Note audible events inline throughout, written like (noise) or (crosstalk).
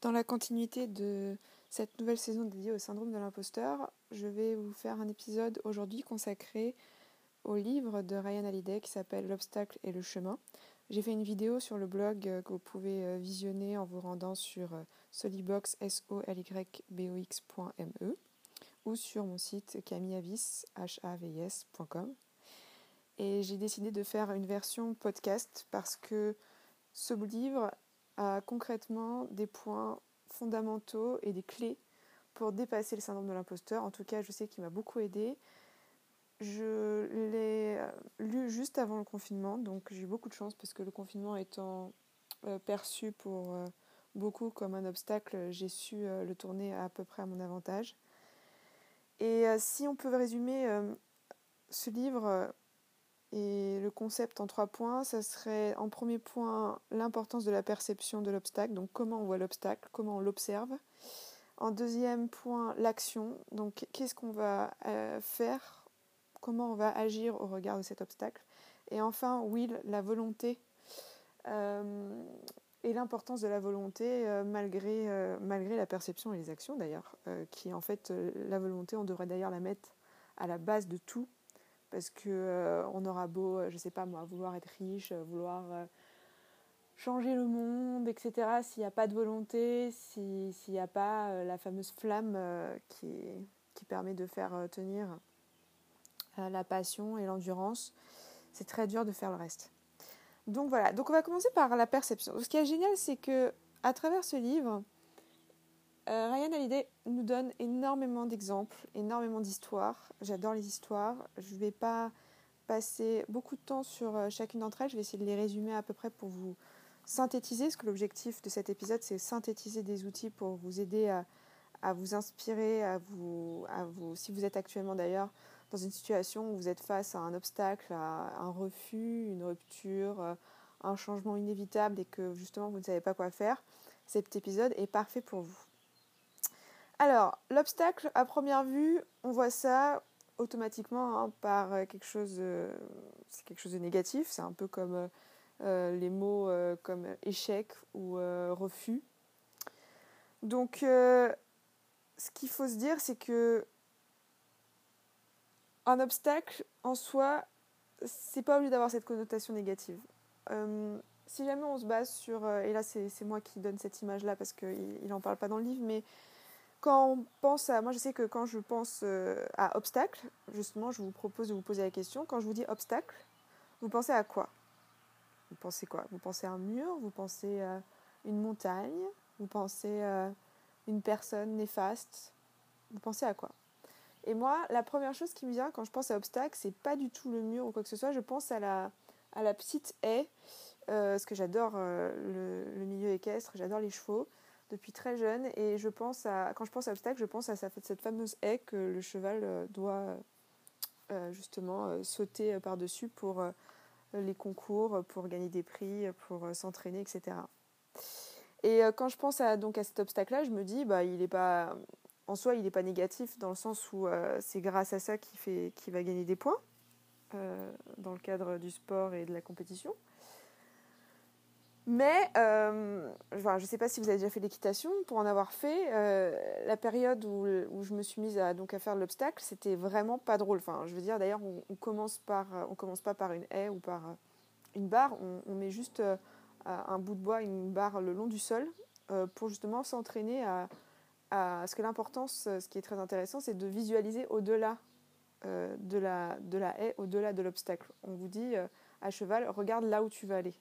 dans la continuité de cette nouvelle saison dédiée au syndrome de l'imposteur, je vais vous faire un épisode aujourd'hui consacré au livre de Ryan Hallyday qui s'appelle L'obstacle et le chemin. J'ai fait une vidéo sur le blog euh, que vous pouvez euh, visionner en vous rendant sur euh, solibox, s o l y b o -X ou sur mon site camillavis.com. Et j'ai décidé de faire une version podcast parce que ce livre concrètement des points fondamentaux et des clés pour dépasser le syndrome de l'imposteur. En tout cas, je sais qu'il m'a beaucoup aidé. Je l'ai euh, lu juste avant le confinement, donc j'ai eu beaucoup de chance parce que le confinement étant euh, perçu pour euh, beaucoup comme un obstacle, j'ai su le tourner à peu près à mon avantage. Et si on peut résumer ce livre et le concept en trois points, ça serait en premier point l'importance de la perception de l'obstacle, donc comment on voit l'obstacle, comment on l'observe. En deuxième point, l'action, donc qu'est-ce qu'on va euh, faire, comment on va agir au regard de cet obstacle. Et enfin, will, la volonté euh, et l'importance de la volonté euh, malgré, malgré la perception et les actions d'ailleurs, qui en fait, la volonté, on devrait d'ailleurs la mettre à la base de tout parce que euh, on aura beau, euh, je sais pas moi, vouloir être riche, euh, vouloir changer le monde, etc. S'il n'y a pas de volonté, s'il n'y a pas la fameuse flamme qui, qui permet de faire tenir la passion et l'endurance, c'est très dur de faire le reste. Donc voilà, donc on va commencer par la perception. Ce qui est génial, c'est que à travers ce livre, euh, Ryan Hallyday nous donne énormément d'exemples, énormément d'histoires. J'adore les histoires. Je ne vais pas passer beaucoup de temps sur euh, chacune d'entre elles. Je vais essayer de les résumer à peu près pour vous synthétiser, parce que l'objectif de cet épisode, c'est synthétiser des outils pour vous aider à, vous inspirer, à vous, si vous êtes actuellement d'ailleurs dans une situation où vous êtes face à un obstacle, à un refus, une rupture, euh, un changement inévitable et que justement vous ne savez pas quoi faire, cet épisode est parfait pour vous. Alors, l'obstacle, à première vue, on voit ça automatiquement hein, par euh, quelque chose, euh, quelque chose de négatif. C'est un peu comme euh, les mots comme échec ou refus. Donc, ce qu'il faut se dire, c'est que un obstacle en soi, c'est pas obligé d'avoir cette connotation négative. si jamais on se base sur, et là c'est moi qui donne cette image-là parce qu'il n'en parle pas dans le livre, mais quand on pense à. Moi, je sais que quand je pense euh, à obstacle, justement, je vous propose de vous poser la question. Quand je vous dis obstacle, vous pensez à quoi? Vous pensez quoi? Vous pensez à un mur? Vous pensez à une montagne? Vous pensez à une personne néfaste? Vous pensez à quoi? Et moi, la première chose qui me vient quand je pense à obstacle, c'est pas du tout le mur ou quoi que ce soit. Je pense à la, à la petite haie. Euh, parce que j'adore euh, le, le milieu équestre, j'adore les chevaux depuis très jeune et je pense à quand je pense à obstacle, je pense à cette fameuse haie que le cheval euh, doit euh, justement euh, sauter par-dessus pour les concours, pour gagner des prix, pour s'entraîner, etc. Et quand je pense à, donc à cet obstacle-là, je me dis, bah, il est pas, en soi, il n'est pas négatif dans le sens où c'est grâce à ça qu'il fait, qu'il va gagner des points dans le cadre du sport et de la compétition. Mais euh, je ne sais pas si vous avez déjà fait l'équitation. Pour en avoir fait, euh, la période où, je me suis mise à, faire l'obstacle, c'était vraiment pas drôle. Enfin, je veux dire, d'ailleurs, on, on, commence par, on commence pas par une haie ou par une barre. On, met juste euh, un bout de bois, une barre le long du sol pour justement s'entraîner à, à, ce que l'importance, ce qui est très intéressant, c'est de visualiser au-delà de, la, de la haie, au-delà de l'obstacle. On vous dit à cheval, regarde là où tu vas aller.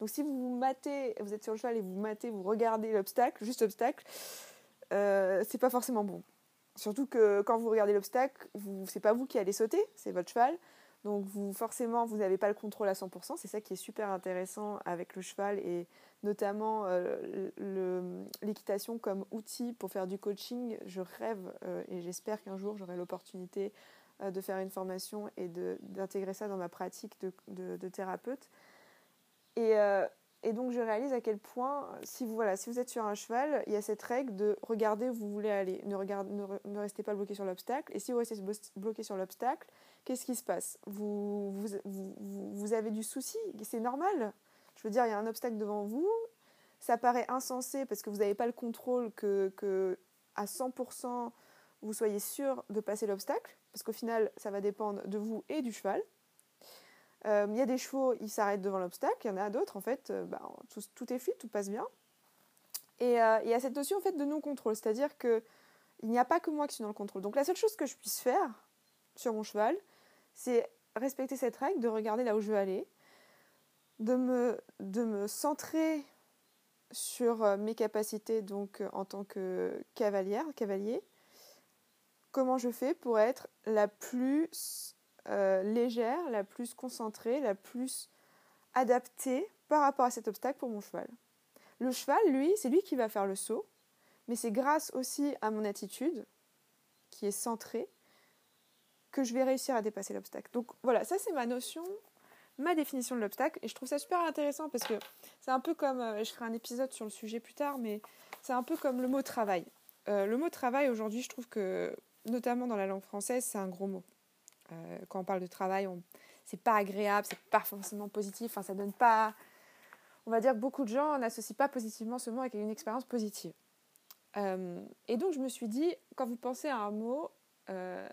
Donc si vous vous matez, vous êtes sur le cheval et vous matez, vous regardez l'obstacle, juste l'obstacle, euh, c'est pas forcément bon. Surtout que quand vous regardez l'obstacle, vous, c'est pas vous qui allez sauter, c'est votre cheval. Donc vous forcément vous n'avez pas le contrôle à 100%. C'est ça qui est super intéressant avec le cheval et notamment euh, l'équitation comme outil pour faire du coaching. Je rêve euh, et j'espère qu'un jour j'aurai l'opportunité euh, de faire une formation et d'intégrer ça dans ma pratique de, de thérapeute. Euh, et, donc je réalise à quel point, si vous, voilà, si vous êtes sur un cheval, il y a cette règle de regarder où vous voulez aller, ne, ne, restez pas bloqué sur l'obstacle. Et si vous restez bloqué sur l'obstacle, qu'est-ce qui se passe? Vous, vous, vous, vous, avez du souci, c'est normal. Je veux dire, il y a un obstacle devant vous, ça paraît insensé parce que vous n'avez pas le contrôle que, que à 100% vous soyez sûr de passer l'obstacle, parce qu'au final, ça va dépendre de vous et du cheval. Euh, il y a des chevaux, ils s'arrêtent devant l'obstacle, il y en a d'autres, en fait, euh, bah, tout, est fluide, tout passe bien. Et euh, il y a cette notion en fait, de non-contrôle, c'est-à-dire qu'il n'y a pas que moi qui suis dans le contrôle. Donc la seule chose que je puisse faire sur mon cheval, c'est respecter cette règle, de regarder là où je veux aller, de me, de me centrer sur mes capacités donc en tant que cavalière, cavalier, comment je fais pour être la plus euh, légère, la plus concentrée, la plus adaptée par rapport à cet obstacle pour mon cheval. Le cheval, lui, c'est lui qui va faire le saut, mais c'est grâce aussi à mon attitude, qui est centrée, que je vais réussir à dépasser l'obstacle. Donc voilà, ça c'est ma notion, ma définition de l'obstacle, et je trouve ça super intéressant parce que c'est un peu comme, euh, je ferai un épisode sur le sujet plus tard, mais c'est un peu comme le mot travail. Euh, le mot travail aujourd'hui, je trouve que notamment dans la langue française, c'est un gros mot. Euh, quand on parle de travail, on... c'est pas agréable, c'est pas forcément positif, enfin, ça donne pas. On va dire que beaucoup de gens n'associent pas positivement ce mot avec une expérience positive. Euh, et donc, je me suis dit, quand vous pensez à un mot, euh,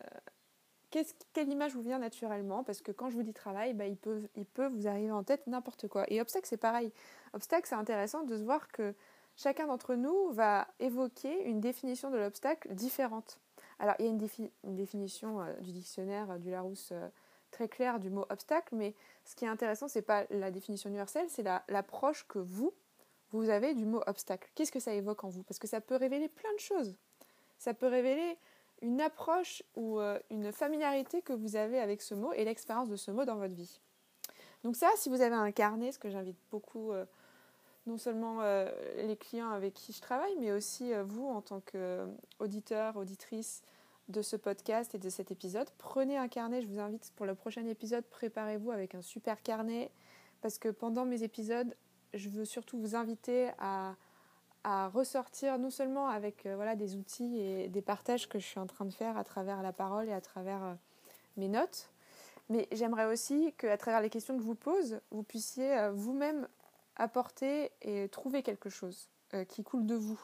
quelle image vous vient naturellement? Parce que quand je vous dis travail, bah, il, peut, il peut vous arriver en tête n'importe quoi. Et obstacle, c'est pareil. Obstacle, c'est intéressant de se voir que chacun d'entre nous va évoquer une définition de l'obstacle différente. Alors, il y a une, définition euh, du dictionnaire euh, du Larousse euh, très claire du mot obstacle, mais ce qui est intéressant, ce n'est pas la définition universelle, c'est l'approche que vous, vous avez du mot obstacle. Qu'est-ce que ça évoque en vous? Parce que ça peut révéler plein de choses. Ça peut révéler une approche ou une familiarité que vous avez avec ce mot et l'expérience de ce mot dans votre vie. Donc ça, si vous avez un carnet, ce que j'invite beaucoup non seulement euh, les clients avec qui je travaille, mais aussi euh, vous en tant qu'auditeur, auditrice de ce podcast et de cet épisode. Prenez un carnet, je vous invite pour le prochain épisode, préparez-vous avec un super carnet, parce que pendant mes épisodes, je veux surtout vous inviter à, ressortir non seulement avec euh, voilà, des outils et des partages que je suis en train de faire à travers la parole et à travers mes notes, mais j'aimerais aussi qu'à travers les questions que je vous pose, vous puissiez vous-même apporter et trouver quelque chose euh, qui coule de vous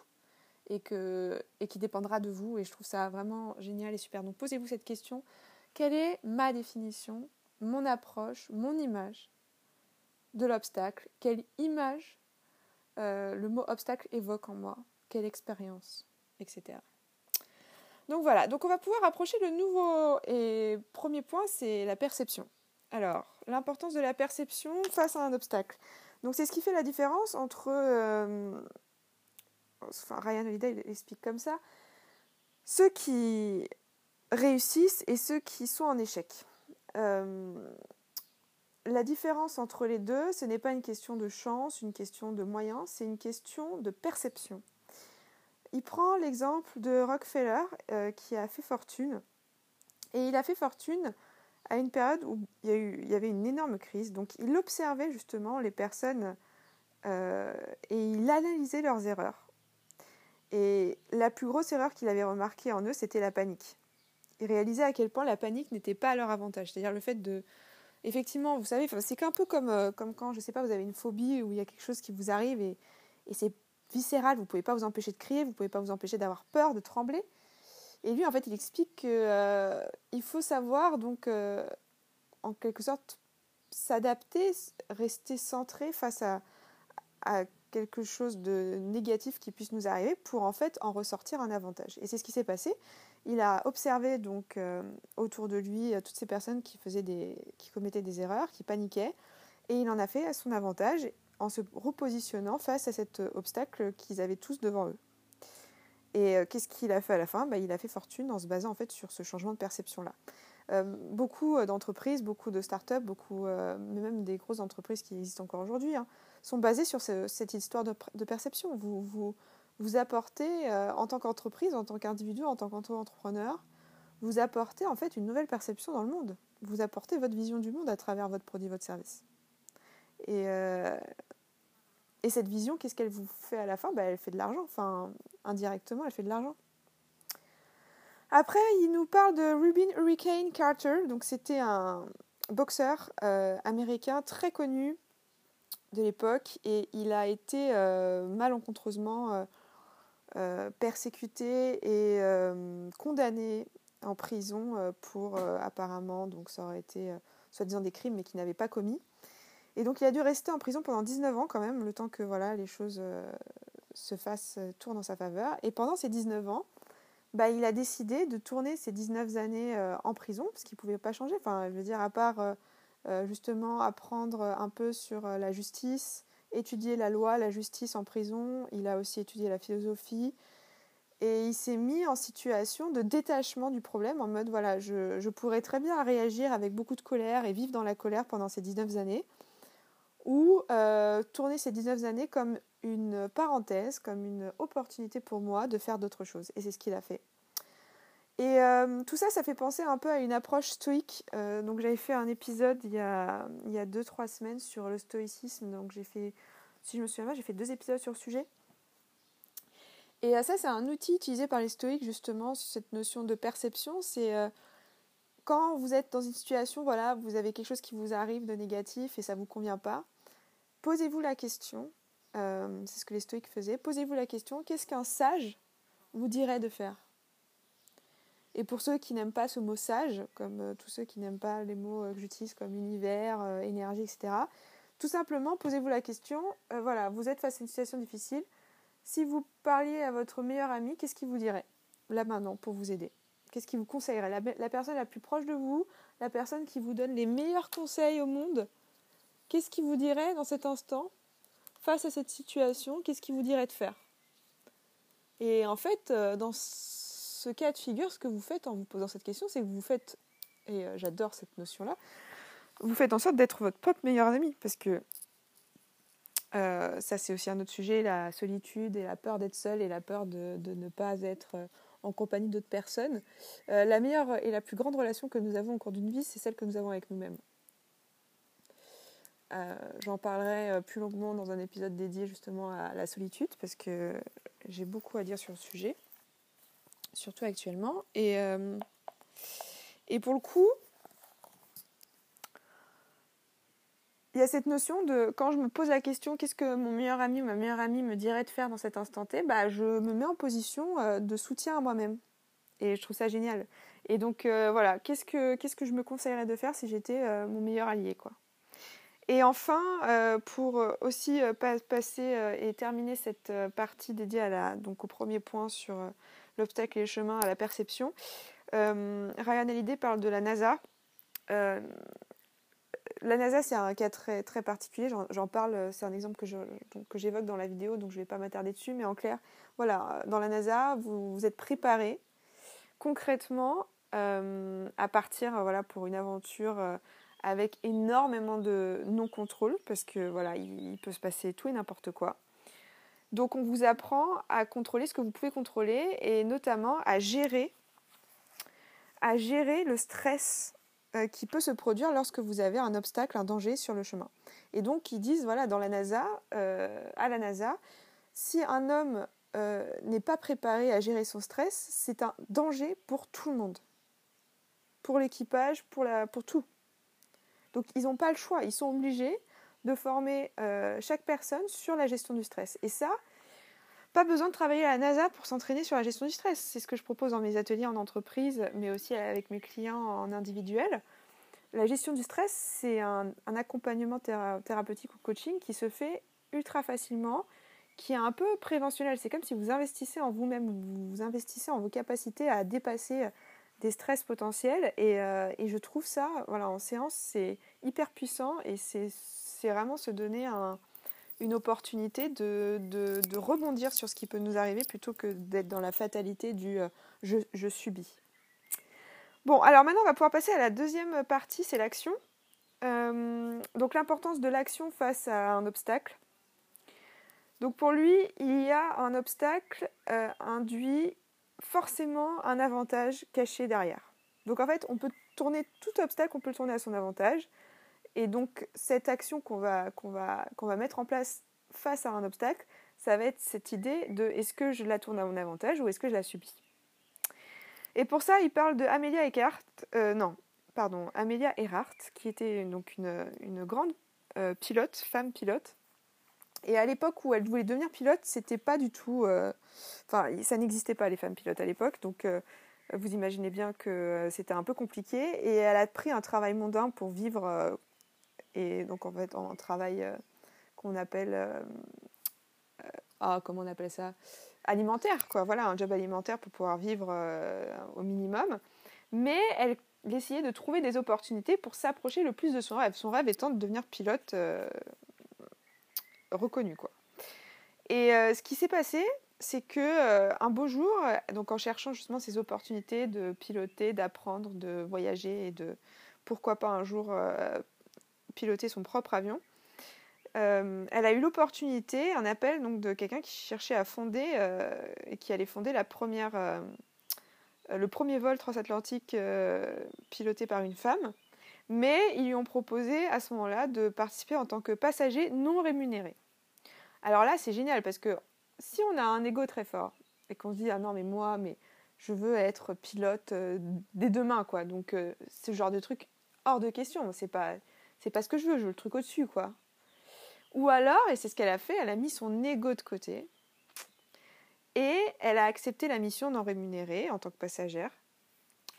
et, que, qui dépendra de vous. Et je trouve ça vraiment génial et super. Donc posez-vous cette question. Quelle est ma définition, mon approche, mon image de l'obstacle? Quelle image euh, le mot obstacle évoque en moi? Quelle expérience? Etc. Donc voilà, donc on va pouvoir approcher le nouveau et premier point, c'est la perception. Alors, l'importance de la perception face à un obstacle. Donc c'est ce qui fait la différence entre... Euh, enfin, Ryan Holiday il explique comme ça. Ceux qui réussissent et ceux qui sont en échec. Euh, la différence entre les deux, ce n'est pas une question de chance, une question de moyens, c'est une question de perception. Il prend l'exemple de Rockefeller euh, qui a fait fortune. Et il a fait fortune à une période où il y, avait une énorme crise. Donc il observait justement les personnes euh, et il analysait leurs erreurs. Et la plus grosse erreur qu'il avait remarquée en eux, c'était la panique. Il réalisait à quel point la panique n'était pas à leur avantage. C'est-à-dire le fait de... Effectivement, vous savez, c'est un peu comme, euh, quand, je ne sais pas, vous avez une phobie ou il y a quelque chose qui vous arrive et, et c'est viscéral, vous ne pouvez pas vous empêcher de crier, vous ne pouvez pas vous empêcher d'avoir peur, de trembler. Et lui, en fait, il explique qu'il euh, faut savoir, donc, euh, en quelque sorte, s'adapter, rester centré face à, quelque chose de négatif qui puisse nous arriver pour, en fait, en ressortir un avantage. Et c'est ce qui s'est passé. Il a observé, donc, euh, autour de lui, toutes ces personnes qui, faisaient des, qui commettaient des erreurs, qui paniquaient, et il en a fait à son avantage en se repositionnant face à cet obstacle qu'ils avaient tous devant eux. Et euh, qu'est-ce qu'il a fait à la fin? Bah, Il a fait fortune en se basant en fait sur ce changement de perception-là. Euh, beaucoup euh, d'entreprises, beaucoup de startups, beaucoup, mais même des grosses entreprises qui existent encore aujourd'hui, hein, sont basées sur cette histoire de, perception. Vous, vous, vous apportez, en tant qu'entreprise, en tant qu'individu, en tant qu'entrepreneur, vous apportez en fait une nouvelle perception dans le monde. Vous apportez votre vision du monde à travers votre produit, votre service. Et, et cette vision, qu'est-ce qu'elle vous fait à la fin? Bah, Elle fait de l'argent, enfin indirectement, elle fait de l'argent. Après, il nous parle de Rubin Hurricane Carter. Donc, c'était un boxeur euh, américain très connu de l'époque et il a été malencontreusement persécuté et condamné en prison pour apparemment, donc ça aurait été soi-disant des crimes mais qu'il n'avait pas commis. Et donc il a dû rester en prison pendant 19 ans quand même, le temps que voilà, les choses euh, se fassent, euh, tournent en sa faveur. Et pendant ces 19 ans, bah, il a décidé de tourner ces 19 années euh, en prison, parce qu'il ne pouvait pas changer. Enfin, je veux dire, à part justement apprendre un peu sur la justice, étudier la loi, la justice en prison, il a aussi étudié la philosophie. Et il s'est mis en situation de détachement du problème, en mode voilà, je, je pourrais très bien réagir avec beaucoup de colère et vivre dans la colère pendant ces 19 années ou euh, tourner ces 19 années comme une parenthèse, comme une opportunité pour moi de faire d'autres choses. Et c'est ce qu'il a fait. Et euh, tout ça, ça fait penser un peu à une approche stoïque. Euh, donc j'avais fait un épisode il y a 2-3 semaines sur le stoïcisme. Donc j'ai fait, si je me souviens bien, j'ai fait deux épisodes sur le sujet. Et ça, c'est un outil utilisé par les stoïques justement sur cette notion de perception. C'est quand vous êtes dans une situation, voilà, vous avez quelque chose qui vous arrive de négatif et ça ne vous convient pas, posez-vous la question, euh, c'est ce que les stoïques faisaient, posez-vous la question, qu'est-ce qu'un sage vous dirait de faire? Et pour ceux qui n'aiment pas ce mot sage, comme euh, tous ceux qui n'aiment pas les mots euh, que j'utilise comme univers, énergie, etc., tout simplement, posez-vous la question, voilà, vous êtes face à une situation difficile, si vous parliez à votre meilleur ami, qu'est-ce qu'il vous dirait? Là maintenant pour vous aider Qu'est-ce qu'il vous conseillerait? La, personne la plus proche de vous, la personne qui vous donne les meilleurs conseils au monde, qu'est-ce qu'il vous dirait dans cet instant, face à cette situation, qu'est-ce qu'il vous dirait de faire? Et en fait, euh, dans ce cas de figure, ce que vous faites en vous posant cette question, c'est que vous faites, et euh, j'adore cette notion-là, vous faites en sorte d'être votre propre meilleur ami, parce que euh, ça c'est aussi un autre sujet, la solitude et la peur d'être seul et la peur de, ne pas être en compagnie d'autres personnes. La meilleure et la plus grande relation que nous avons au cours d'une vie, c'est celle que nous avons avec nous-mêmes. Euh, j'en parlerai euh, plus longuement dans un épisode dédié justement à la solitude parce que j'ai beaucoup à dire sur le sujet, surtout actuellement. Et, et pour le coup, il y a cette notion de quand je me pose la question qu'est-ce que mon meilleur ami ou ma meilleure amie me dirait de faire dans cet instant T, bah, je me mets en position euh, de soutien à moi-même. Et je trouve ça génial. Et donc euh, voilà, qu'est-ce que, qu'est-ce que je me conseillerais de faire si j'étais euh, mon meilleur allié quoi. Et enfin, pour aussi passer et terminer cette partie dédiée à la, donc au premier point sur l'obstacle et le chemin à la perception, Ryan Hallyday parle de la NASA la NASA, c'est un cas très, très particulier. J'en parle, c'est un exemple que, j'évoque dans la vidéo, donc je ne vais pas m'attarder dessus. Mais en clair, voilà, dans la NASA, vous, vous êtes préparé concrètement euh, à partir voilà, pour une aventure euh, avec énormément de non-contrôle, parce que voilà, il, peut se passer tout et n'importe quoi. Donc on vous apprend à contrôler ce que vous pouvez contrôler et notamment à gérer, à gérer le stress euh, qui peut se produire lorsque vous avez un obstacle, un danger sur le chemin. Et donc ils disent, voilà, dans la NASA, euh, à la NASA, si un homme euh, n'est pas préparé à gérer son stress, c'est un danger pour tout le monde. Pour l'équipage, pour, pour tout. Donc ils n'ont pas le choix, ils sont obligés de former chaque personne sur la gestion du stress. Et ça, pas besoin de travailler à la NASA pour s'entraîner sur la gestion du stress. C'est ce que je propose dans mes ateliers en entreprise, mais aussi avec mes clients en individuel. La gestion du stress, c'est un, accompagnement thérapeutique ou coaching qui se fait ultra facilement, qui est un peu préventionnel. C'est comme si vous investissez en vous-même, vous investissez en vos capacités à dépasser des stress potentiels. Et, euh, et je trouve ça, voilà, en séance, c'est hyper puissant et c'est vraiment se donner un, une opportunité de, de, rebondir sur ce qui peut nous arriver plutôt que d'être dans la fatalité du euh, je, je, subis. Bon, alors maintenant on va pouvoir passer à la deuxième partie, c'est l'action. Euh, donc l'importance de l'action face à un obstacle. Donc pour lui, il y a un obstacle induit forcément un avantage caché derrière. Donc en fait, on peut tourner tout obstacle, on peut le tourner à son avantage. Et donc, cette action qu'on va, mettre en place face à un obstacle, ça va être cette idée de est-ce que je la tourne à mon avantage ou est-ce que je la subis? Et pour ça, il parle de Amelia Earhart, euh, non, pardon, Amelia Earhart, qui était donc une, une grande euh, pilote, femme pilote, Et à l'époque où elle voulait devenir pilote, c'était pas du tout. Enfin, ça n'existait pas les femmes pilotes à l'époque, donc vous imaginez bien que c'était un peu compliqué. Et elle a pris un travail mondain pour vivre, et donc en fait, un travail qu'on appelle. ah, comment on appelle ça? Alimentaire, quoi. Voilà, un job alimentaire pour pouvoir vivre au minimum. Mais elle essayait de trouver des opportunités pour s'approcher le plus de son rêve. Son rêve étant de devenir pilote reconnu quoi. Et euh, ce qui s'est passé, c'est que euh, un beau jour, donc en cherchant justement ces opportunités de piloter, d'apprendre, de voyager et de pourquoi pas un jour euh, piloter son propre avion, elle a eu l'opportunité, un appel donc de quelqu'un qui cherchait à fonder et qui allait fonder la première, le premier vol transatlantique piloté par une femme. Mais ils lui ont proposé à ce moment-là de participer en tant que passager non rémunéré. Alors là, c'est génial parce que si on a un ego très fort et qu'on se dit ah non mais moi mais je veux être pilote euh, dès demain quoi. Donc euh, ce genre de truc hors de question, c'est pas pas ce que je veux, je veux le truc au-dessus quoi. Ou alors et c'est ce qu'elle a fait, elle a mis son ego de côté et elle a accepté la mission non rémunérée en tant que passagère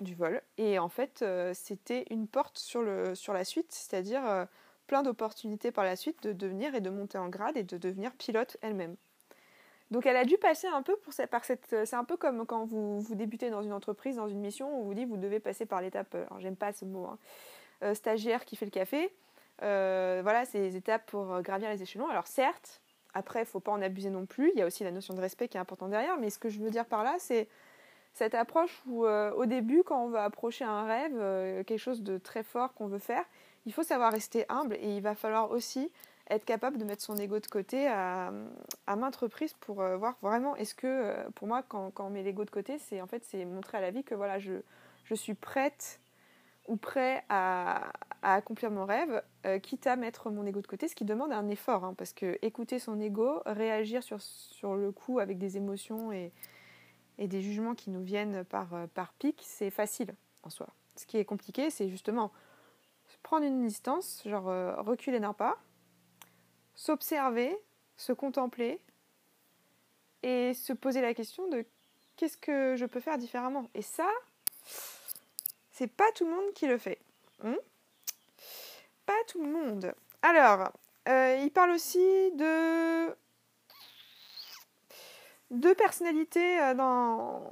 du vol et en fait euh, c'était une porte sur la suite, c'est-à-dire plein d'opportunités par la suite de devenir et de monter en grade et de devenir pilote elle-même. Donc elle a dû passer un peu pour cette, par cette... C'est un peu comme quand vous, vous débutez dans une entreprise, dans une mission, on vous dit vous devez passer par l'étape, alors j'aime pas ce mot, hein, euh, stagiaire qui fait le café. Euh, voilà, c'est les étapes pour gravir les échelons. Alors certes, après, il faut pas en abuser non plus. Il y a aussi la notion de respect qui est importante derrière. Mais ce que je veux dire par là, c'est cette approche où euh, au début, quand on veut approcher un rêve, quelque chose de très fort qu'on veut faire, il faut savoir rester humble et il va falloir aussi être capable de mettre son ego de côté à, maintes reprises pour euh, voir vraiment est-ce que euh, pour moi quand, on met l'ego de côté c'est en fait c'est montrer à la vie que voilà je, je suis prête ou prêt à, accomplir mon rêve euh, quitte à mettre mon ego de côté ce qui demande un effort hein, parce que écouter son ego réagir sur, sur le coup avec des émotions et, et des jugements qui nous viennent par, par pic c'est facile en soi. Ce qui est compliqué c'est justement prendre une distance, genre euh, reculer d'un pas, s'observer, se contempler et se poser la question de qu'est-ce que je peux faire différemment. Et ça, c'est pas tout le monde qui le fait. Hmm? Pas tout le monde. Alors, euh, il parle aussi de deux personnalités euh, dans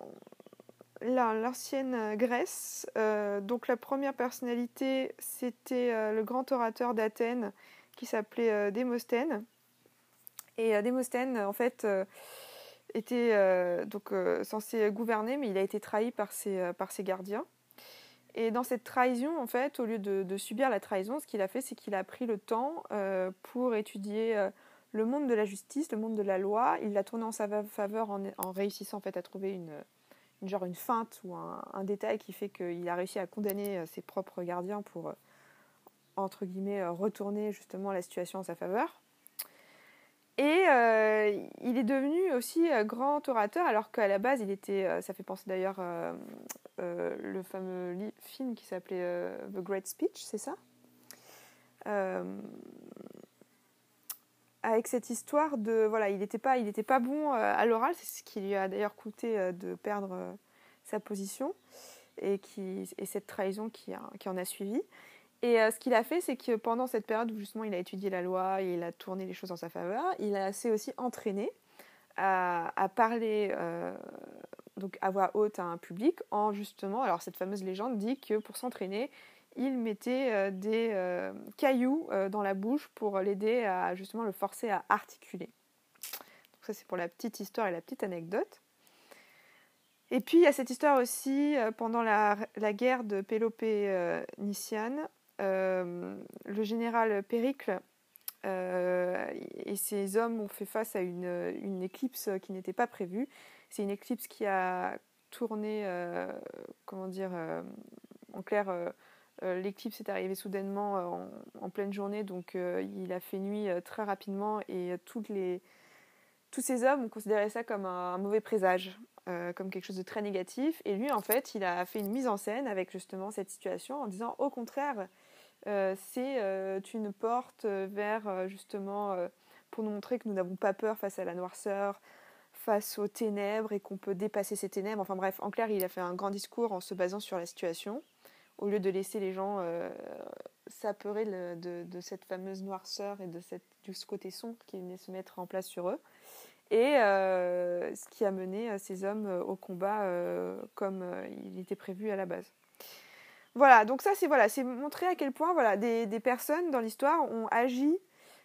l'ancienne euh, Grèce. Euh, donc la première personnalité, c'était euh, le grand orateur d'Athènes qui s'appelait Démosthène. Et Démosthène, en fait, était donc censé gouverner, mais il a été trahi par ses, gardiens. Et dans cette trahison, en fait, au lieu de, subir la trahison, ce qu'il a fait, c'est qu'il a pris le temps pour étudier le monde de la justice, le monde de la loi. Il l'a tourné en sa faveur en, en réussissant en fait à trouver une, genre une feinte ou un, détail qui fait qu'il a réussi à condamner euh, ses propres gardiens pour, euh, entre guillemets, euh, retourner justement la situation en sa faveur. Et il est devenu aussi grand orateur, alors qu'à la base, il était, ça fait penser d'ailleurs le fameux film qui s'appelait The Great Speech, c'est ça? Avec cette histoire de voilà, il n'était pas, il pas bon euh, à l'oral, c'est ce qui lui a d'ailleurs coûté euh, de perdre euh, sa position et qui et cette trahison qui, qui en a suivi. Et ce qu'il a fait, c'est que pendant cette période où justement il a étudié la loi et il a tourné les choses en sa faveur, il a s'est aussi entraîné à, à parler donc à voix haute à un public en justement, alors cette fameuse légende dit que pour s'entraîner, il mettait euh, des euh, cailloux euh, dans la bouche pour l'aider à justement le forcer à articuler. Ça c'est pour la petite histoire et la petite anecdote. Et puis il y a cette histoire aussi pendant la, guerre de Pélopé-Niciane, le général Péricle et ses hommes ont fait face à une, une éclipse qui n'était pas prévue. C'est une éclipse qui a tourné, comment dire, en clair, euh, l'éclipse est arrivée soudainement euh, en, pleine journée, donc euh, il a fait nuit très rapidement et les, tous ces hommes ont considéré ça comme un, mauvais présage, comme quelque chose de très négatif. Et lui, en fait, il a fait une mise en scène avec justement cette situation en disant au contraire, c'est une porte vers justement pour nous montrer que nous n'avons pas peur face à la noirceur, face aux ténèbres et qu'on peut dépasser ces ténèbres. Enfin bref, en clair, il a fait un grand discours en se basant sur la situation, au lieu de laisser les gens euh, s'apeurer de, cette fameuse noirceur et de, ce côté sombre qui venait se mettre en place sur eux. Et euh, ce qui a mené ces hommes au combat comme il était prévu à la base. Voilà, donc ça c'est voilà, montrer à quel point voilà, des, personnes dans l'histoire ont agi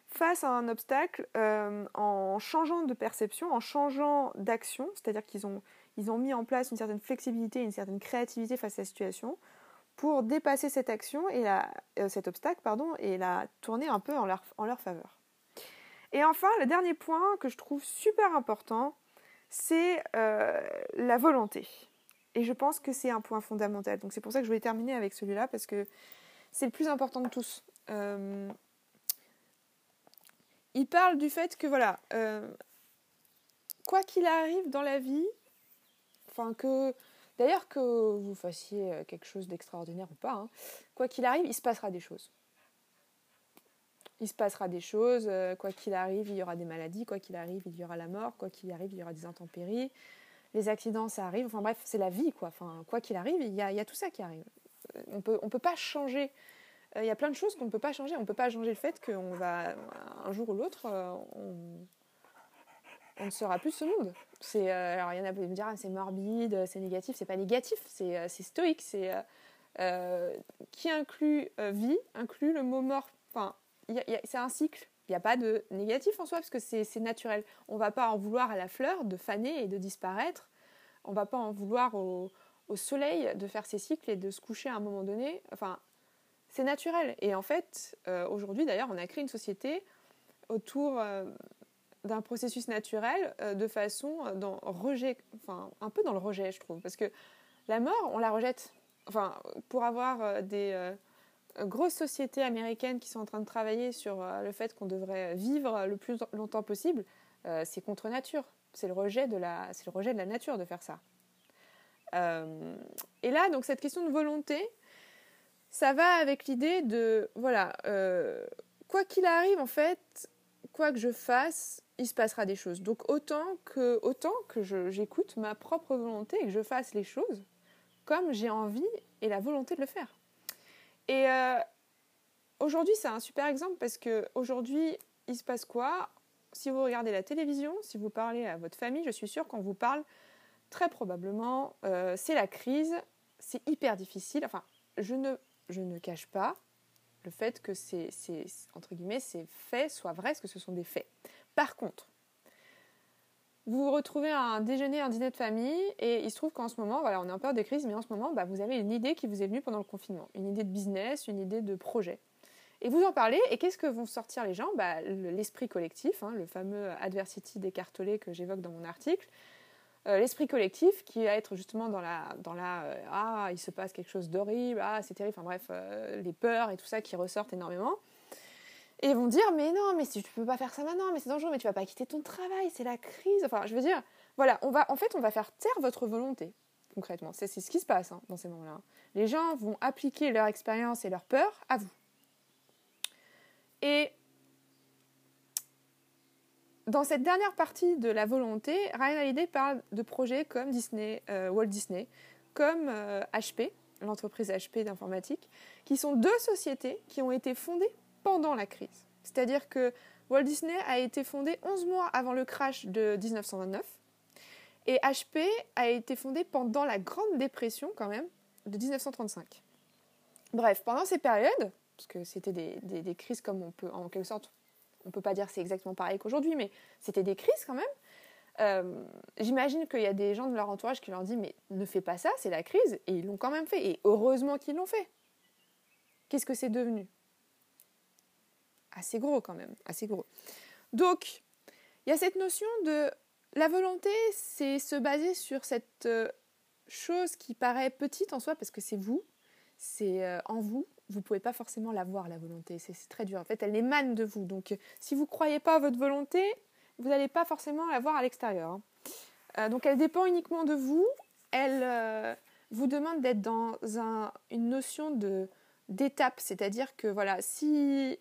face à un obstacle euh, en changeant de perception, en changeant d'action, c'est-à-dire qu'ils ont, ils ont mis en place une certaine flexibilité, une certaine créativité face à la situation pour dépasser cette action et la, euh, cet obstacle pardon, et la tourner un peu en leur, faveur. Et enfin, le dernier point que je trouve super important, c'est euh, la volonté. Et je pense que c'est un point fondamental. Donc c'est pour ça que je voulais terminer avec celui-là, parce que c'est le plus important de tous. Euh, il parle du fait que, voilà, quoi qu'il arrive dans la vie, enfin que, d'ailleurs que vous fassiez euh, quelque chose d'extraordinaire ou pas, hein, quoi qu'il arrive, il se passera des choses. Il se passera des choses, quoi qu'il arrive, il y aura des maladies, quoi qu'il arrive, il y aura la mort, quoi qu'il arrive, il y aura des intempéries, les accidents, ça arrive. Enfin bref, c'est la vie, quoi. Quoi qu'il arrive, il y, a, tout ça qui arrive. On peut, on peut pas changer. Euh, il y a plein de choses qu'on ne peut pas changer. On ne peut pas changer le fait qu'on va, un jour ou l'autre, euh, on, ne sera plus ce monde. Euh, alors il y en a qui me dire, ah, c'est morbide, c'est négatif. C'est pas négatif, c'est, stoïque. C'est qui inclut vie, inclut le mot mort. Enfin, c'est un cycle. Il n'y a pas de négatif en soi parce que c'est naturel. On ne va pas en vouloir à la fleur de faner et de disparaître. On ne va pas en vouloir au, soleil de faire ses cycles et de se coucher à un moment donné. Enfin, c'est naturel. Et en fait, euh, aujourd'hui d'ailleurs, on a créé une société autour euh, d'un processus naturel euh, de façon dans rejet, enfin un peu dans le rejet, je trouve, parce que la mort, on la rejette. Enfin, pour avoir des grosses sociétés américaines qui sont en train de travailler sur euh, le fait qu'on devrait vivre le plus longtemps possible, euh, c'est contre nature. C'est le rejet de la, c'est le rejet de la nature de faire ça. Euh, et là, donc cette question de volonté, ça va avec l'idée de voilà, quoi qu'il arrive en fait, quoi que je fasse, il se passera des choses. Donc autant que autant que j'écoute ma propre volonté et que je fasse les choses comme j'ai envie et la volonté de le faire. Et euh, aujourd'hui, c'est un super exemple parce que aujourd'hui, il se passe quoi? Si vous regardez la télévision, si vous parlez à votre famille, je suis sûre qu'on vous parle très probablement, euh, c'est la crise, c'est hyper difficile. Enfin, je ne, je ne cache pas le fait que c'est, entre guillemets, ces faits soient vrais, parce que ce sont des faits. Par contre, vous vous retrouvez à un déjeuner, un dîner de famille, et il se trouve qu'en ce moment, voilà, on est en période de crise, mais en ce moment, bah, vous avez une idée qui vous est venue pendant le confinement, une idée de business, une idée de projet. Et vous en parlez, et qu'est-ce que vont sortir les gens? Bah, L'esprit collectif, hein, le fameux adversity d'écartelé que j'évoque dans mon article. Euh, l'esprit collectif qui va être justement dans la, dans la euh, ah, il se passe quelque chose d'horrible, ah, c'est terrible, enfin bref, euh, les peurs et tout ça qui ressortent énormément. Et ils vont dire mais non, mais tu peux pas faire ça maintenant, mais c'est dangereux, mais tu vas pas quitter ton travail, c'est la crise. Enfin, je veux dire, voilà, on va, en fait, on va faire taire votre volonté, concrètement. C'est ce qui se passe hein, dans ces moments-là. Les gens vont appliquer leur expérience et leur peur à vous. Et dans cette dernière partie de la volonté, Ryan Hallyday parle de projets comme Disney, euh, Walt Disney, comme HP, euh, l'entreprise HP d'informatique, qui sont deux sociétés qui ont été fondées pendant la crise. C'est-à-dire que Walt Disney a été fondé 11 mois avant le crash de 1929 et HP a été fondé pendant la Grande Dépression quand même de 1935. Bref, pendant ces périodes, parce que c'était des, crises comme on peut, en quelque sorte, on peut pas dire c'est exactement pareil qu'aujourd'hui, mais c'était des crises quand même. Euh, j'imagine qu'il y a des gens de leur entourage qui leur disent mais ne fais pas ça, c'est la crise, et ils l'ont quand même fait, et heureusement qu'ils l'ont fait. Qu'est-ce que c'est devenu? Assez gros quand même, assez gros. Donc, il y a cette notion de la volonté, c'est se baser sur cette euh, chose qui paraît petite en soi parce que c'est vous, c'est euh, en vous. Vous ne pouvez pas forcément la voir, la volonté. C'est très dur. En fait, elle émane de vous. Donc, si vous ne croyez pas à votre volonté, vous n'allez pas forcément la voir à l'extérieur. Hein. Euh, donc, elle dépend uniquement de vous. Elle vous demande d'être dans une notion d'étape. C'est-à-dire que, voilà, si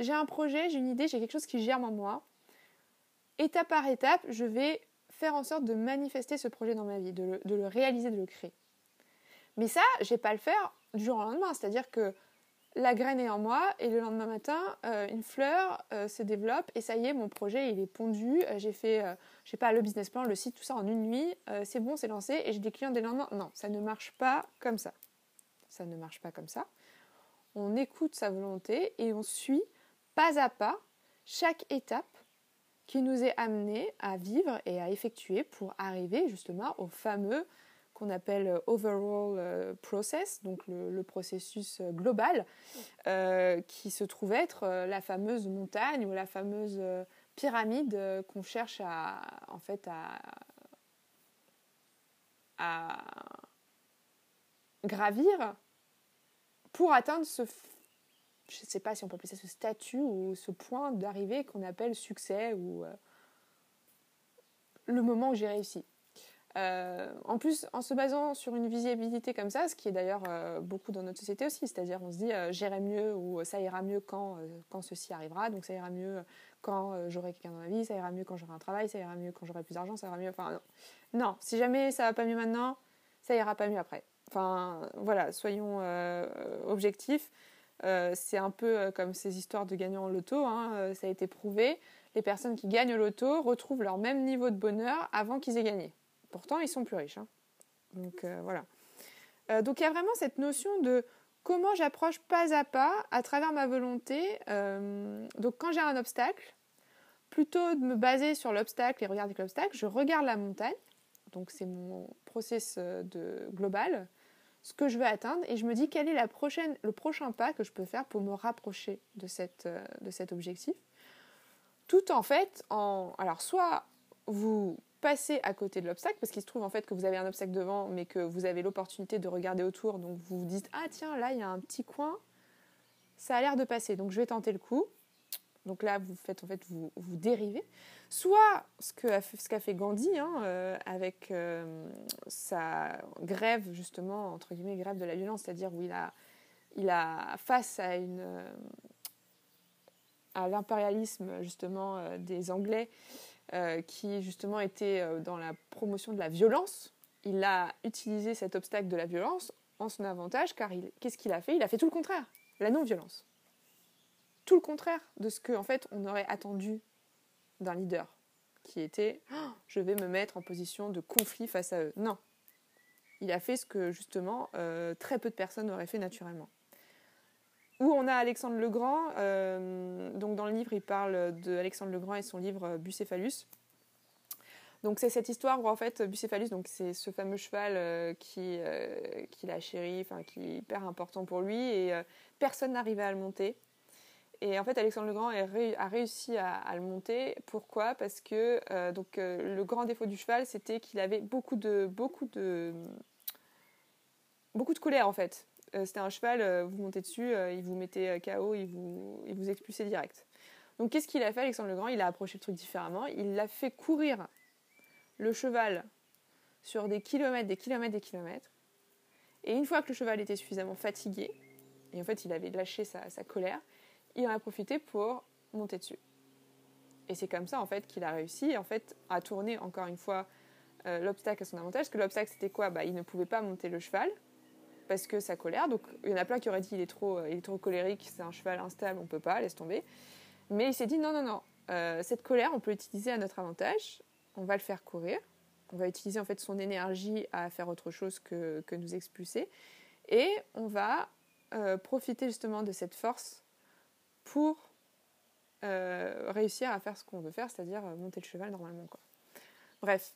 j'ai un projet, j'ai une idée, j'ai quelque chose qui germe en moi. étape par étape, je vais faire en sorte de manifester ce projet dans ma vie, de le, réaliser, de le créer. Mais ça, je vais pas le faire du jour au lendemain. C'est-à-dire que la graine est en moi et le lendemain matin, euh, une fleur euh, se développe et ça y est, mon projet il est pondu. Euh, j'ai fait, je sais pas, le business plan, le site, tout ça en une nuit. c'est bon, c'est lancé et j'ai des clients dès le lendemain. Non, ça ne marche pas comme ça. Ça ne marche pas comme ça. On écoute sa volonté et on suit pas à pas chaque étape qui nous est amenée à vivre et à effectuer pour arriver justement au fameux qu'on appelle euh, overall euh, process, donc le, processus euh, global, qui se trouve être la fameuse montagne ou la fameuse pyramide qu'on cherche à, en fait, à, à gravir pour atteindre ce, je ne sais pas si on peut appeler ça ce statut ou ce point d'arrivée qu'on appelle succès ou le moment où j'ai réussi. Euh, en plus, en se basant sur une visibilité comme ça, ce qui est d'ailleurs euh, beaucoup dans notre société aussi, c'est-à-dire on se dit euh, j'irai mieux ou ça ira mieux quand, quand ceci arrivera, donc ça ira mieux quand j'aurai quelqu'un dans ma vie, ça ira mieux quand j'aurai un travail, ça ira mieux quand j'aurai plus d'argent, ça ira mieux. Enfin, non. non, si jamais ça va pas mieux maintenant, ça ira pas mieux après. Enfin, voilà, soyons objectifs. C'est un peu comme ces histoires de gagnants en loto, hein, ça a été prouvé. Les personnes qui gagnent au loto retrouvent leur même niveau de bonheur avant qu'ils aient gagné. Pourtant, ils sont plus riches. Hein. Donc euh, voilà. Euh, donc il y a vraiment cette notion de comment j'approche pas à pas à travers ma volonté. Euh, donc quand j'ai un obstacle, plutôt de me baser sur l'obstacle et regarder l'obstacle, je regarde la montagne. Donc c'est mon process de global, ce que je veux atteindre, et je me dis quel est le prochain pas que je peux faire pour me rapprocher de, cette, de cet objectif. Tout en fait en... Alors soit vous passer à côté de l'obstacle, parce qu'il se trouve en fait que vous avez un obstacle devant, mais que vous avez l'opportunité de regarder autour, donc vous vous dites ah tiens là il y a un petit coin, ça a l'air de passer, donc je vais tenter le coup. Donc là vous faites en fait vous, vous dérivez. Soit ce qu'a fait Gandhi hein, euh, avec euh, sa grève justement entre guillemets grève de la violence, c'est-à-dire où il a il a face à une à l'impérialisme justement euh, des Anglais euh, qui justement était euh, dans la promotion de la violence, il a utilisé cet obstacle de la violence en son avantage, car qu'est-ce qu'il a fait? Il a fait tout le contraire, la non-violence. Tout le contraire de ce qu'en en fait on aurait attendu d'un leader, qui était oh, je vais me mettre en position de conflit face à eux. Non, il a fait ce que justement euh, très peu de personnes auraient fait naturellement. Où on a Alexandre le Grand. Euh, donc dans le livre, il parle de Alexandre le Grand et son livre euh, Bucéphalus. Donc c'est cette histoire où en fait Bucéphalus, donc c'est ce fameux cheval qui qu'il a chéri, enfin qui est hyper important pour lui et personne n'arrivait à le monter. Et en fait Alexandre le Grand a réussi à, le monter. Pourquoi? Parce que donc le grand défaut du cheval, c'était qu'il avait beaucoup de beaucoup de colère en fait. Euh, c'était un cheval, euh, vous montez dessus, euh, il vous mettait KO, il vous, il vous expulsait direct. Donc qu'est-ce qu'il a fait, Alexandre le Grand? Il a approché le truc différemment. Il l'a fait courir le cheval sur des kilomètres, des kilomètres, des kilomètres. Et une fois que le cheval était suffisamment fatigué, et en fait il avait lâché sa, colère, il en a profité pour monter dessus. Et c'est comme ça en fait qu'il a réussi en fait à tourner encore une fois l'obstacle à son avantage. Parce que l'obstacle c'était quoi? Bah, Il ne pouvait pas monter le cheval parce que sa colère. Donc il y en a plein qui auraient dit il est trop, euh, il est trop colérique, c'est un cheval instable, on peut pas, laisse tomber. Mais il s'est dit non, non, non, euh, cette colère, on peut l'utiliser à notre avantage, on va le faire courir, on va utiliser en fait son énergie à faire autre chose que, que nous expulser, et on va euh, profiter justement de cette force pour réussir à faire ce qu'on veut faire, c'est-à-dire monter le cheval normalement. Quoi. Bref,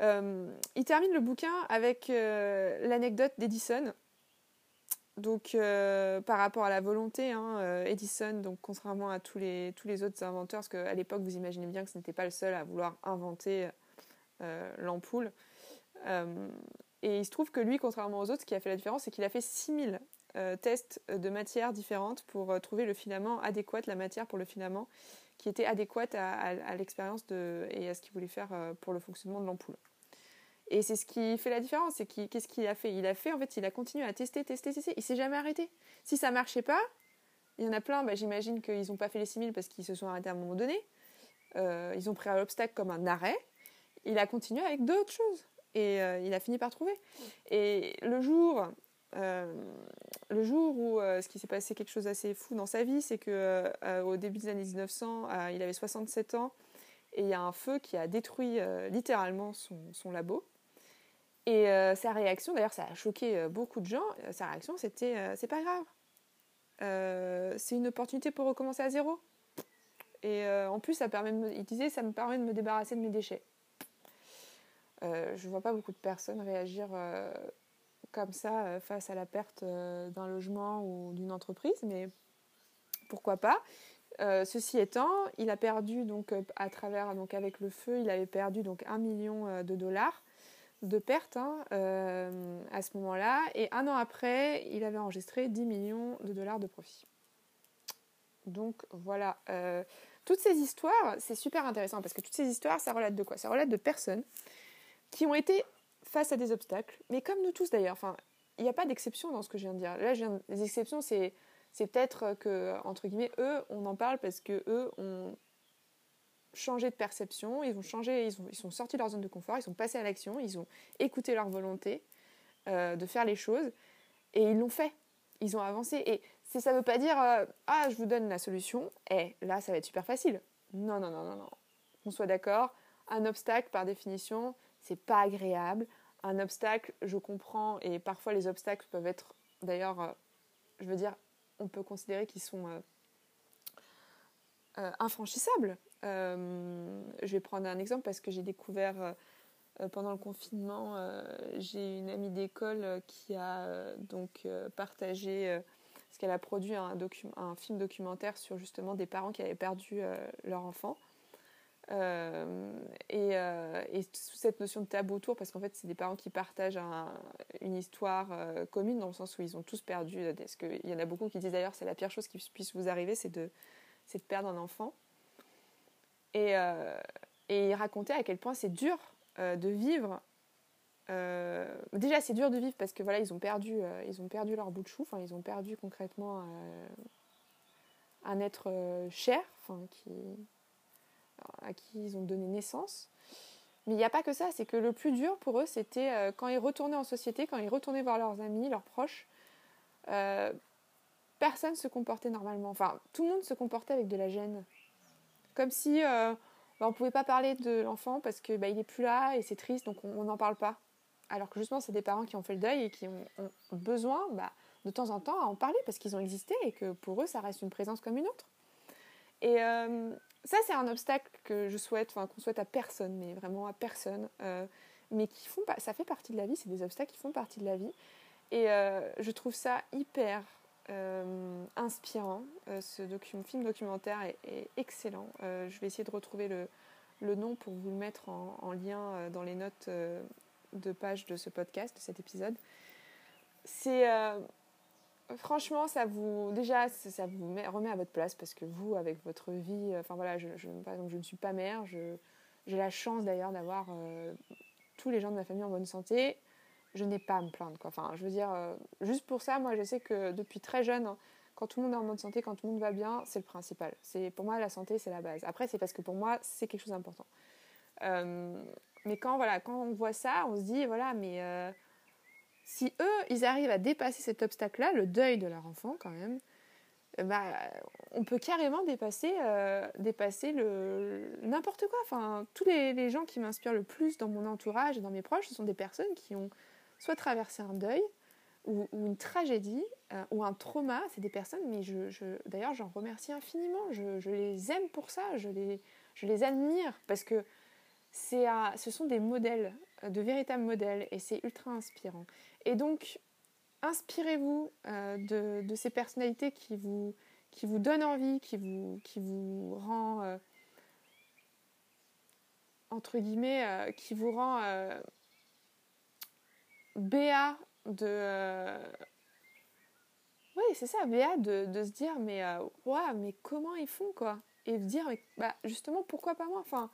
euh, il termine le bouquin avec euh, l'anecdote d'Edison. Donc, euh, par rapport à la volonté, hein, Edison, donc contrairement à tous les, tous les autres inventeurs, parce qu'à l'époque, vous imaginez bien que ce n'était pas le seul à vouloir inventer l'ampoule. et il se trouve que lui, contrairement aux autres, ce qui a fait la différence, c'est qu'il a fait 6000 tests de matières différentes pour trouver le filament adéquat, la matière pour le filament qui était adéquate à, l'expérience et à ce qu'il voulait faire euh, pour le fonctionnement de l'ampoule. Et c'est ce qui fait la différence. C'est qu'est-ce qu'il a fait? Il a fait, en fait, il a continué à tester, tester, tester. Il s'est jamais arrêté. Si ça marchait pas, il y en a plein, bah, j'imagine qu'ils n'ont pas fait les 6000 parce qu'ils se sont arrêtés à un moment donné. ils ont pris l'obstacle comme un arrêt, il a continué avec d'autres choses. Et il a fini par trouver. Et le jour euh, le jour où euh, ce qui s'est passé quelque chose d'assez fou dans sa vie, c'est que euh, au début des années 1900, il avait 67 ans et il y a un feu qui a détruit littéralement son, labo. Et sa réaction, d'ailleurs, ça a choqué beaucoup de gens. Sa réaction, c'était c'est pas grave. c'est une opportunité pour recommencer à zéro. Et en plus, ça permet de il disait ça me permet de me débarrasser de mes déchets. je vois pas beaucoup de personnes réagir comme ça euh, face à la perte euh, d'un logement ou d'une entreprise, mais pourquoi pas. Euh, ceci étant, il a perdu donc à travers donc avec le feu, il avait perdu donc un million de dollars de pertes hein, à ce moment-là, et un an après, il avait enregistré 10 millions de dollars de profit. Donc voilà, toutes ces histoires, c'est super intéressant parce que toutes ces histoires, ça relate de quoi? Ça relate de personnes qui ont été face à des obstacles, mais comme nous tous d'ailleurs, il n'y a pas d'exception dans ce que je viens de dire. Là, les exceptions, c'est, peut-être que, entre guillemets, eux, on en parle parce que eux ont changé de perception, ils ont changé, ils, ont, ils sont sortis de leur zone de confort, ils sont passés à l'action, ils ont écouté leur volonté euh, de faire les choses et ils l'ont fait. Ils ont avancé. Et ça ne veut pas dire euh, Ah, je vous donne la solution, et là, ça va être super facile. Non, non, non, non, non. Qu'on soit d'accord, un obstacle, par définition, c'est pas agréable un obstacle, je comprends, et parfois les obstacles peuvent être, d'ailleurs, euh, je veux dire, on peut considérer qu'ils sont euh, euh, infranchissables. je vais prendre un exemple parce que j'ai découvert pendant le confinement, j'ai une amie d'école qui a donc partagé, parce qu'elle a produit un, un, film documentaire sur justement des parents qui avaient perdu leur enfant. Euh, et, euh, et, sous cette notion de tabou autour, parce qu'en fait, c'est des parents qui partagent une histoire euh, commune dans le sens où ils ont tous perdu. Parce qu'il y en a beaucoup qui disent d'ailleurs c'est la pire chose qui puisse vous arriver, c'est de, de perdre un enfant. Et, et il racontait à quel point c'est dur de vivre. déjà, c'est dur de vivre parce que voilà, ils ont perdu, ils ont perdu leur bout de chou. Enfin, ils ont perdu concrètement un être cher, qui à qui ils ont donné naissance. Mais il n'y a pas que ça, c'est que le plus dur pour eux, c'était euh, quand ils retournaient en société, quand ils retournaient voir leurs amis, leurs proches, euh, personne ne se comportait normalement. Enfin, tout le monde se comportait avec de la gêne. Comme si euh, bah, on ne pouvait pas parler de l'enfant parce qu'il bah, n'est plus là et c'est triste, donc on n'en parle pas. Alors que justement, c'est des parents qui ont fait le deuil et qui ont, besoin bah, de temps en temps à en parler parce qu'ils ont existé et que pour eux, ça reste une présence comme une autre. Et, ça, c'est un obstacle que je souhaite, enfin qu'on souhaite à personne, mais vraiment à personne. Euh, mais qui font, ça fait partie de la vie, c'est des obstacles qui font partie de la vie. Et euh, je trouve ça hyper euh, inspirant. ce film documentaire est, excellent. je vais essayer de retrouver le, le, nom pour vous le mettre en, en lien dans les notes de page de ce podcast, de cet épisode. C'est franchement, ça vous déjà ça vous remet à votre place parce que vous, avec votre vie, euh, enfin voilà, je, ne suis pas mère, j'ai la chance d'ailleurs d'avoir euh, tous les gens de ma famille en bonne santé. Je n'ai pas à me plaindre. Quoi. Enfin, je veux dire, euh, juste pour ça, moi, je sais que depuis très jeune, quand tout le monde est en bonne santé, quand tout le monde va bien, c'est le principal. C'est pour moi la santé, c'est la base. Après, c'est parce que pour moi, c'est quelque chose d'important. mais quand voilà, quand on voit ça, on se dit voilà, mais si eux, ils arrivent à dépasser cet obstacle-là, le deuil de leur enfant quand même, euh, bah, on peut carrément dépasser, euh, dépasser le n'importe quoi. Enfin, tous les, gens qui m'inspirent le plus dans mon entourage et dans mes proches, ce sont des personnes qui ont soit traversé un deuil ou, une tragédie euh, ou un trauma. C'est des personnes, mais je, je d'ailleurs, j'en remercie infiniment. Je, les aime pour ça. Je les, je les admire parce que c'est, ce sont des modèles, de véritables modèles, et c'est ultra inspirant. Et donc, inspirez-vous euh, de, ces personnalités qui vous, qui vous donnent envie, qui vous, qui vous rend, euh, entre guillemets, euh, qui vous rend béat de... oui, c'est ça, béat de, de, se dire, mais, ouais, mais comment ils font, quoi? Et de dire, bah, justement, pourquoi pas moi? Enfin,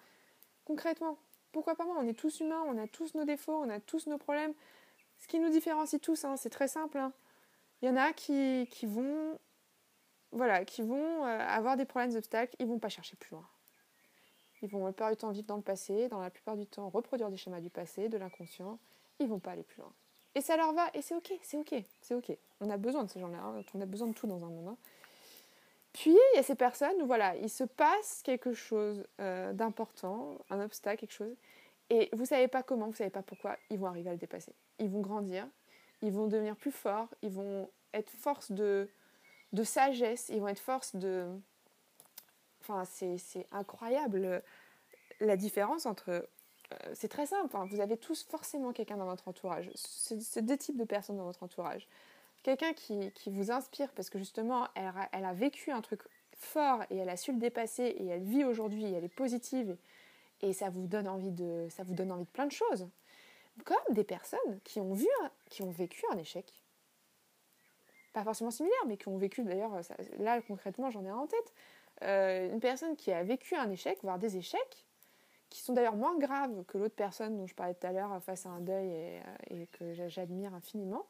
concrètement, pourquoi pas moi? On est tous humains, on a tous nos défauts, on a tous nos problèmes. Ce qui nous différencie tous, hein, c'est très simple. Hein. Il y en a qui, vont, voilà, qui vont euh, avoir des problèmes d'obstacles, ils vont pas chercher plus loin. ils vont la plupart du temps vivre dans le passé, dans la plupart du temps reproduire des schémas du passé, de l'inconscient, ils vont pas aller plus loin. Et ça leur va, et c'est ok, c'est ok, c'est ok. On a besoin de ces gens-là, hein. on a besoin de tout dans un monde. Puis il y a ces personnes où voilà, il se passe quelque chose euh, d'important, un obstacle, quelque chose, et vous savez pas comment, vous savez pas pourquoi, ils vont arriver à le dépasser. Ils vont grandir, ils vont devenir plus forts, ils vont être force de, de sagesse, ils vont être force de... Enfin, c'est incroyable la différence entre... Euh, c'est très simple, hein. vous avez tous forcément quelqu'un dans votre entourage. C'est deux types de personnes dans votre entourage. Quelqu'un qui, qui, vous inspire parce que justement, elle, elle, a vécu un truc fort et elle a su le dépasser et elle vit aujourd'hui elle est positive et ça vous donne envie de, ça vous donne envie de plein de choses. Comme des personnes qui ont vu, qui ont vécu un échec pas forcément similaires, mais qui ont vécu d'ailleurs, là concrètement j'en ai un en tête, euh, une personne qui a vécu un échec, voire des échecs, qui sont d'ailleurs moins graves que l'autre personne dont je parlais tout à l'heure face à un deuil et, euh, que j'admire infiniment.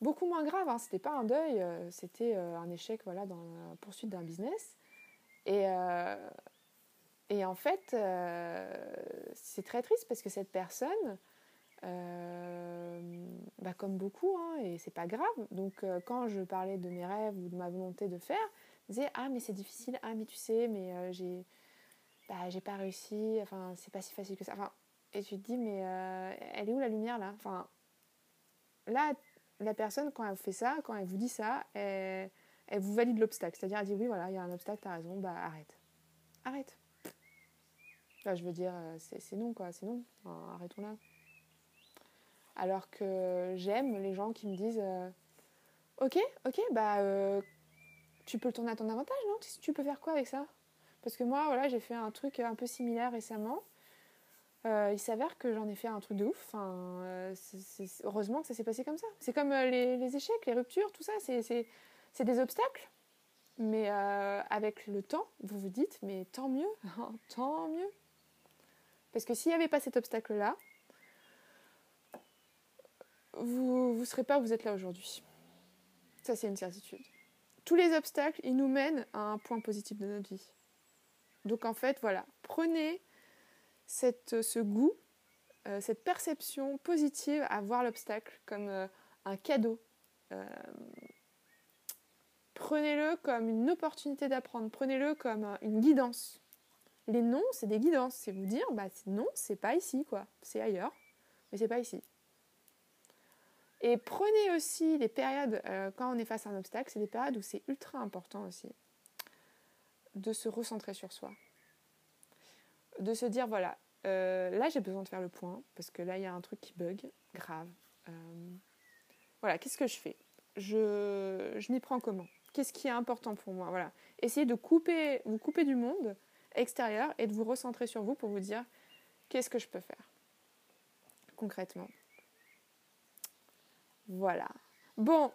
Beaucoup moins grave, hein, c'était pas un deuil, euh, c'était un échec voilà, dans la poursuite d'un business. Et, et en fait, c'est très triste parce que cette personne, euh, bah comme beaucoup, hein, et c'est pas grave. Donc euh, quand je parlais de mes rêves ou de ma volonté de faire, je disais ah mais c'est difficile, ah mais tu sais, mais euh, j'ai bah, pas réussi, enfin c'est pas si facile que ça. Enfin, et tu te dis mais elle est où la lumière là? Enfin là la personne quand elle fait ça, quand elle vous dit ça, elle, elle vous valide l'obstacle, c'est-à-dire elle dit oui voilà il y a un obstacle, t'as raison, bah arrête, arrête. Enfin, je veux dire c'est non quoi, c'est non, arrêtons là. Alors que j'aime les gens qui me disent euh, Ok, ok, bah euh, tu peux le tourner à ton avantage, non? Tu peux faire quoi avec ça? Parce que moi, voilà, j'ai fait un truc un peu similaire récemment. Euh, il s'avère que j'en ai fait un truc de ouf. Enfin, heureusement que ça s'est passé comme ça. C'est comme les, échecs, les ruptures, tout ça, c'est des obstacles. Mais avec le temps, vous vous dites, mais tant mieux, (laughs) tant mieux. Parce que s'il n'y avait pas cet obstacle-là, vous ne serez pas où vous êtes là aujourd'hui. Ça, c'est une certitude. Tous les obstacles, ils nous mènent à un point positif de notre vie. Donc en fait, voilà, prenez ce goût, euh, cette perception positive à voir l'obstacle comme euh, un cadeau. Euh, prenez-le comme une opportunité d'apprendre, prenez-le comme une guidance. Les noms, c'est des guidances, c'est vous dire, bah non, c'est pas ici, quoi, c'est ailleurs, mais c'est pas ici. Et prenez aussi les périodes, euh, quand on est face à un obstacle, c'est des périodes où c'est ultra important aussi de se recentrer sur soi. De se dire, voilà, euh, là j'ai besoin de faire le point, parce que là il y a un truc qui bug, grave. Euh, voilà, qu'est-ce que je fais? Je, je m'y prends comment? Qu'est-ce qui est important pour moi? Voilà. Essayez de couper, vous couper du monde extérieur et de vous recentrer sur vous pour vous dire, qu'est-ce que je peux faire concrètement voilà. Bon,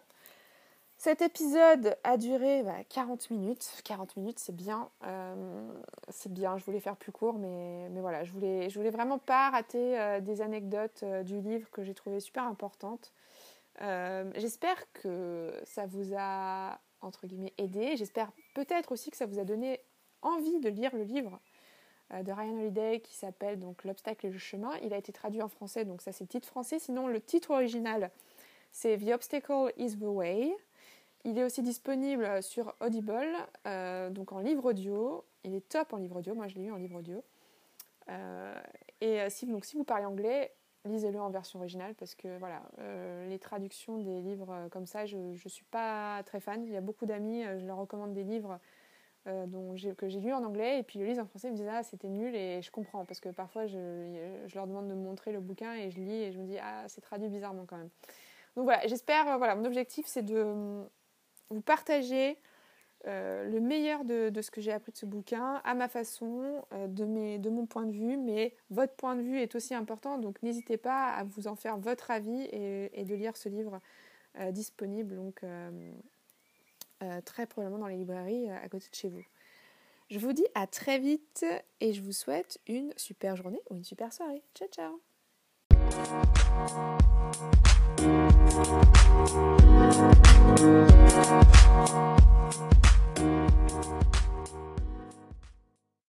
cet épisode a duré 40 bah, minutes. 40 minutes, c'est bien. Euh, c'est bien, je voulais faire plus court, mais, voilà, je voulais, je voulais vraiment pas rater euh, des anecdotes euh, du livre que j'ai trouvé super importantes. J'espère que ça vous a, entre guillemets, aidé. J'espère peut-être aussi que ça vous a donné envie de lire le livre de Ryan Holiday qui s'appelle donc L'obstacle et le chemin. Il a été traduit en français, donc ça c'est le titre français. Sinon, le titre original, c'est The Obstacle is the Way. Il est aussi disponible sur Audible, euh, donc en livre audio. Il est top en livre audio, moi je l'ai eu en livre audio. Euh, et euh, si, donc, si vous parlez anglais, lisez-le en version originale parce que voilà, les traductions des livres comme ça, je ne suis pas très fan. Il y a beaucoup d'amis, je leur recommande des livres dont que j'ai lus en anglais et puis le lisent en français, ils me disent ah c'était nul et je comprends parce que parfois je, je, leur demande de me montrer le bouquin et je lis et je me dis ah c'est traduit bizarrement quand même. Donc voilà, j'espère, euh, voilà, mon objectif c'est de vous partager euh, le meilleur de, ce que j'ai appris de ce bouquin à ma façon, euh, de, mes, de mon point de vue, mais votre point de vue est aussi important, donc n'hésitez pas à vous en faire votre avis et, de lire ce livre disponible donc, euh, très probablement dans les librairies euh, à côté de chez vous. Je vous dis à très vite et je vous souhaite une super journée ou une super soirée. Ciao ciao